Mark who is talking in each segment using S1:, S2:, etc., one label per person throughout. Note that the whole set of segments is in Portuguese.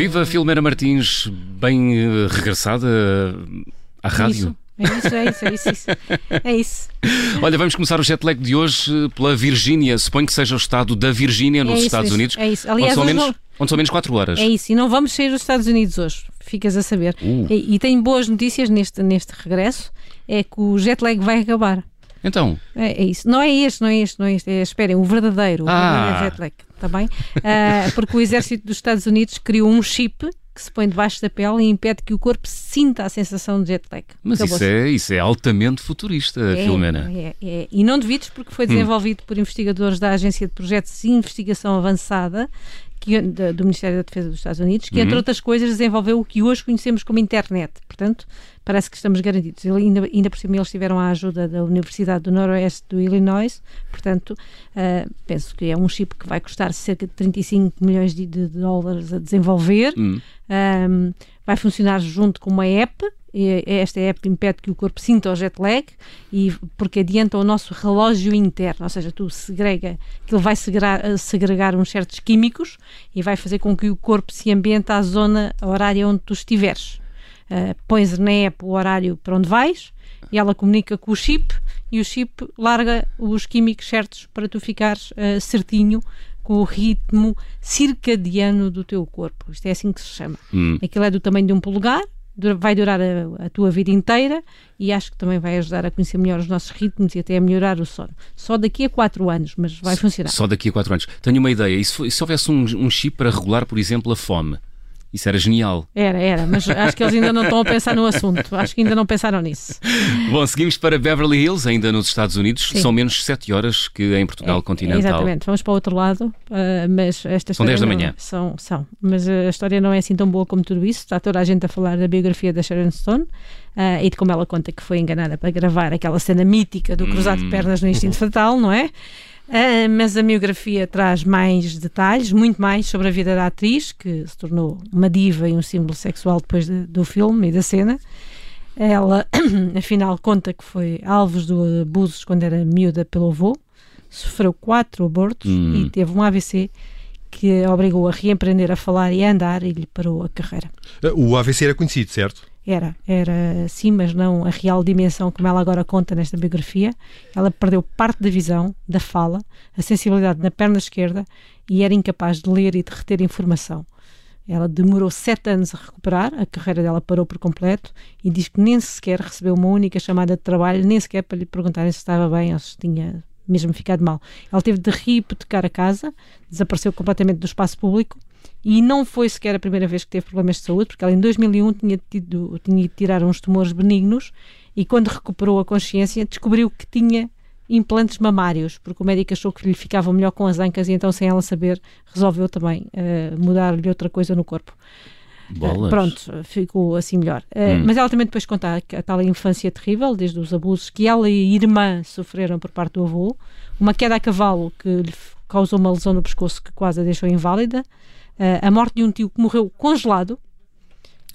S1: Viva Filomena Martins, bem uh, regressada à rádio.
S2: É isso, é isso, é isso, é isso. É isso.
S1: Olha, vamos começar o jet lag de hoje eh, pela Virgínia. Suponho que seja o estado da Virgínia, nos
S2: é isso,
S1: Estados
S2: isso,
S1: Unidos.
S2: É isso. Aliás,
S1: onde são, menos,
S2: não...
S1: onde são menos 4 horas.
S2: É isso, e não vamos sair dos Estados Unidos hoje, ficas a saber.
S1: Uh.
S2: E, e tem boas notícias neste, neste regresso, é que o jet lag vai acabar.
S1: Então.
S2: É, é, isso. Não é este, não é este, não é este. É, esperem, o verdadeiro, o
S1: ah.
S2: verdadeiro jet lag, está bem? Uh, porque o exército dos Estados Unidos criou um chip que se põe debaixo da pele e impede que o corpo sinta a sensação de jet lag.
S1: Mas isso é, isso é altamente futurista,
S2: é,
S1: Filomena.
S2: É, é. E não devides porque foi desenvolvido hum. por investigadores da Agência de Projetos de Investigação Avançada que, do Ministério da Defesa dos Estados Unidos, que, uhum. entre outras coisas, desenvolveu o que hoje conhecemos como internet. Portanto, parece que estamos garantidos. Ele, ainda, ainda por cima, eles tiveram a ajuda da Universidade do Noroeste do Illinois. Portanto, uh, penso que é um chip que vai custar cerca de 35 milhões de, de dólares a desenvolver.
S1: Uhum.
S2: Um, vai funcionar junto com uma app esta app impede que o corpo sinta o jet lag e porque adianta o nosso relógio interno, ou seja, tu segrega, que ele vai segregar, segregar uns certos químicos e vai fazer com que o corpo se ambiente à zona horária onde tu estiveres. Uh, pões na app o horário para onde vais e ela comunica com o chip e o chip larga os químicos certos para tu ficares uh, certinho com o ritmo circadiano do teu corpo. Isto é assim que se chama.
S1: Hum.
S2: Aquilo é do tamanho de um polegar, vai durar a, a, tua vida inteira e acho que também vai ajudar a conhecer melhor os nossos ritmos e até a melhorar o sono. Só daqui a 4 anos, mas vai funcionar.
S1: Só daqui a 4 anos. Tenho uma ideia. E se, se houvesse um, um chip para regular, por exemplo, a fome? Isso era genial.
S2: Era, era, mas acho que eles ainda não estão a pensar no assunto. Acho que ainda não pensaram nisso.
S1: Bom, seguimos para Beverly Hills, ainda nos Estados Unidos. Sim. São menos 7 horas que em Portugal
S2: é,
S1: continental.
S2: Exatamente, vamos para o outro lado. Uh, mas esta
S1: são 10 da manhã.
S2: Não, são, são. Mas a história não é assim tão boa como tudo isso. Está toda a gente a falar da biografia da Sharon Stone. Uh, e de como ela conta que foi enganada para gravar aquela cena mítica do cruzado hum. de pernas no instinto fatal, não é? Uh, mas a biografia traz mais detalhes, muito mais sobre a vida da atriz, que se tornou uma diva e um símbolo sexual depois de, do filme e da cena. Ela, afinal, conta que foi alvo de abusos quando era miúda pelo avô, sofreu quatro abortos
S1: hum.
S2: e teve um AVC que a obrigou a reempreender a falar e a andar e lhe parou a carreira.
S3: O AVC era conhecido, certo?
S2: Era, era sim, mas não a real dimensão como ela agora conta nesta biografia. Ela perdeu parte da visão, da fala, a sensibilidade na perna esquerda e era incapaz de ler e de reter informação. Ela demorou sete anos a recuperar, a carreira dela parou por completo e diz que nem sequer recebeu uma única chamada de trabalho, nem sequer para lhe perguntarem se estava bem ou se tinha mesmo ficado mal. Ela teve de rehipotecar a casa, desapareceu completamente do espaço público e não foi sequer a primeira vez que teve problemas de saúde, porque ela em 2001 tinha, tido, tinha ido tirar uns tumores benignos e quando recuperou a consciência descobriu que tinha implantes mamários, porque o médico achou que lhe ficavam melhor com as ancas e então, sem ela saber, resolveu também uh, mudar-lhe outra coisa no corpo.
S1: Uh,
S2: pronto, ficou assim melhor. Uh, hum. Mas ela também depois conta a, a tal infância terrível, desde os abusos que ela e a irmã sofreram por parte do avô, uma queda a cavalo que lhe causou uma lesão no pescoço que quase a deixou inválida, a morte de um tio que morreu congelado.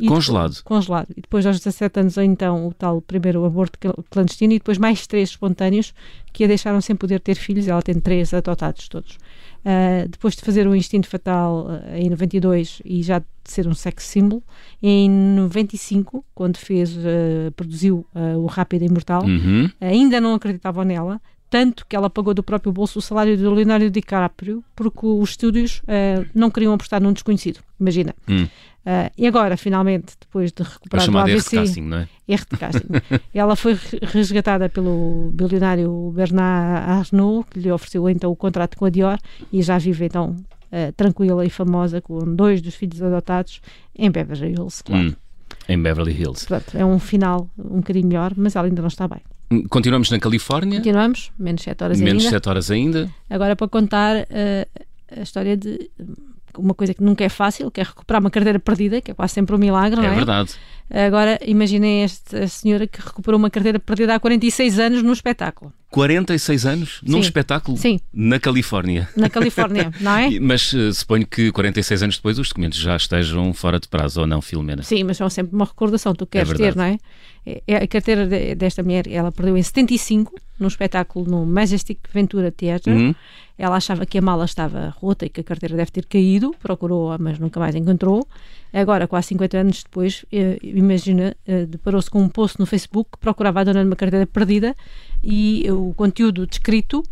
S1: congelado?
S2: Depois, congelado. E depois, aos 17 anos, então, o tal primeiro aborto clandestino e depois mais três espontâneos que a deixaram sem poder ter filhos. Ela tem três adotados todos. Uh, depois de fazer o Instinto Fatal uh, em 92 e já de ser um sex symbol, em 95, quando fez, uh, produziu o Rápido Imortal,
S1: uhum.
S2: ainda não acreditavam nela, tanto que ela pagou do próprio bolso o salário do Leonardo DiCaprio, porque os estúdios uh, não queriam apostar num desconhecido, imagina.
S1: Hum.
S2: Uh, e agora, finalmente, depois de recuperar
S1: o
S2: AVC...
S1: casting, não é?
S2: Erro de casting. ela foi resgatada pelo bilionário Bernard Arnault, que lhe ofereceu então o contrato com a Dior, e já vive então uh, tranquila e famosa com dois dos filhos adotados em Beverly Hills, claro.
S1: Hum. Em Beverly Hills.
S2: Portanto, é um final um bocadinho melhor, mas ela ainda não está bem.
S1: Continuamos na Califórnia.
S2: Continuamos, menos 7 horas
S1: menos
S2: ainda.
S1: Menos 7 horas ainda.
S2: Agora para contar uh, a história de uma coisa que nunca é fácil, que é recuperar uma carteira perdida, que é quase sempre um milagre, não é?
S1: É verdade.
S2: Agora imaginem esta senhora que recuperou uma carteira perdida há 46 anos no espetáculo.
S1: 46 anos num
S2: Sim.
S1: espetáculo
S2: Sim.
S1: na Califórnia.
S2: Na Califórnia, não é?
S1: Mas eh, suponho que 46 anos depois os documentos já estejam fora de prazo, ou não, Filomena?
S2: Sim, mas são sempre uma recordação, tu queres ter,
S1: verdade.
S2: não é? É- é A carteira de- desta mulher, ela perdeu em 75, num espetáculo no Majestic Ventura Theatre.
S1: Uhum.
S2: Ela achava que a mala estava rota e que a carteira deve ter caído, procurou-a, mas nunca mais encontrou. Agora, quase 50 anos depois, eh, imagina, eh, deparou-se com um post no Facebook que procurava a dona de uma carteira perdida e o conteúdo descrito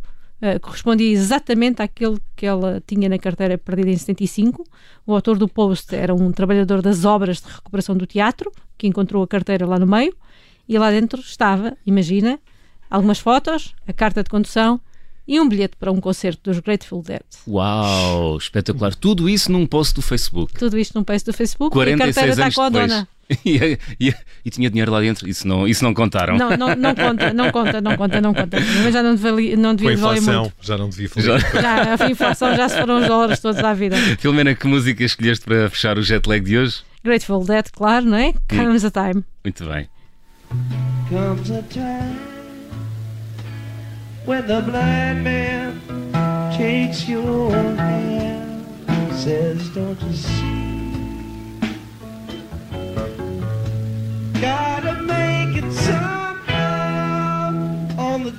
S2: eh, correspondia exatamente àquele que ela tinha na carteira perdida em 75. O autor do post era um trabalhador das obras de recuperação do teatro, que encontrou a carteira lá no meio, e lá dentro estava, imagina, algumas fotos, a carta de condução e um bilhete para um concerto dos Grateful Dead.
S1: Uau, espetacular. Tudo isso num post do Facebook.
S2: Tudo isto num post do Facebook e a
S1: 46
S2: carteira está com a dona.
S1: E, e- e tinha dinheiro lá dentro, isso não, isso não contaram.
S2: Não, não, não conta, não conta, não conta, não conta. Mas já não devia, não devia
S3: a
S2: valer
S3: inflação,
S2: muito.
S3: já não devia
S1: Já-
S3: fazer.
S2: Já, a inflação já se foram os dólares todos à vida.
S1: Filomena, que música escolheste para fechar o jet lag de hoje?
S2: Grateful Dead, claro, não é? Comes a time.
S1: Muito bem.
S4: comes a time when the blind man takes your hand, says, Don't you see?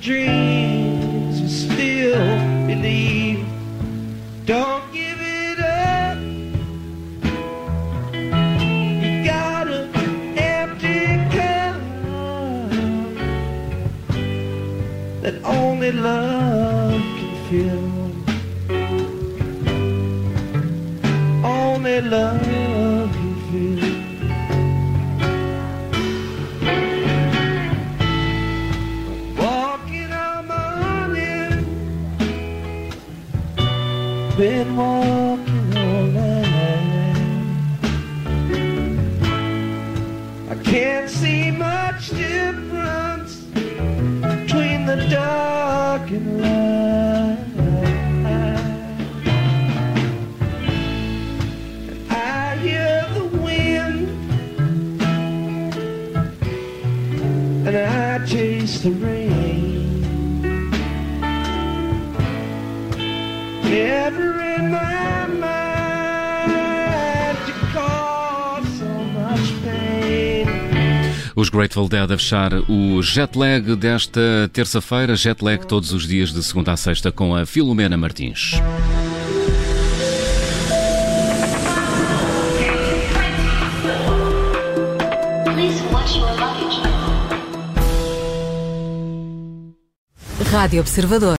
S4: Dreams you still believe. Don't give it up. You got an empty cup that only love can fill. Only love Been walking all night. I can't see much difference between the dark and light. Never in my mind to cause so much pain.
S1: Os Grateful Dead a fechar o jet lag desta terça-feira. Jet lag todos os dias de segunda a sexta com a Filomena Martins.
S5: Rádio Observador.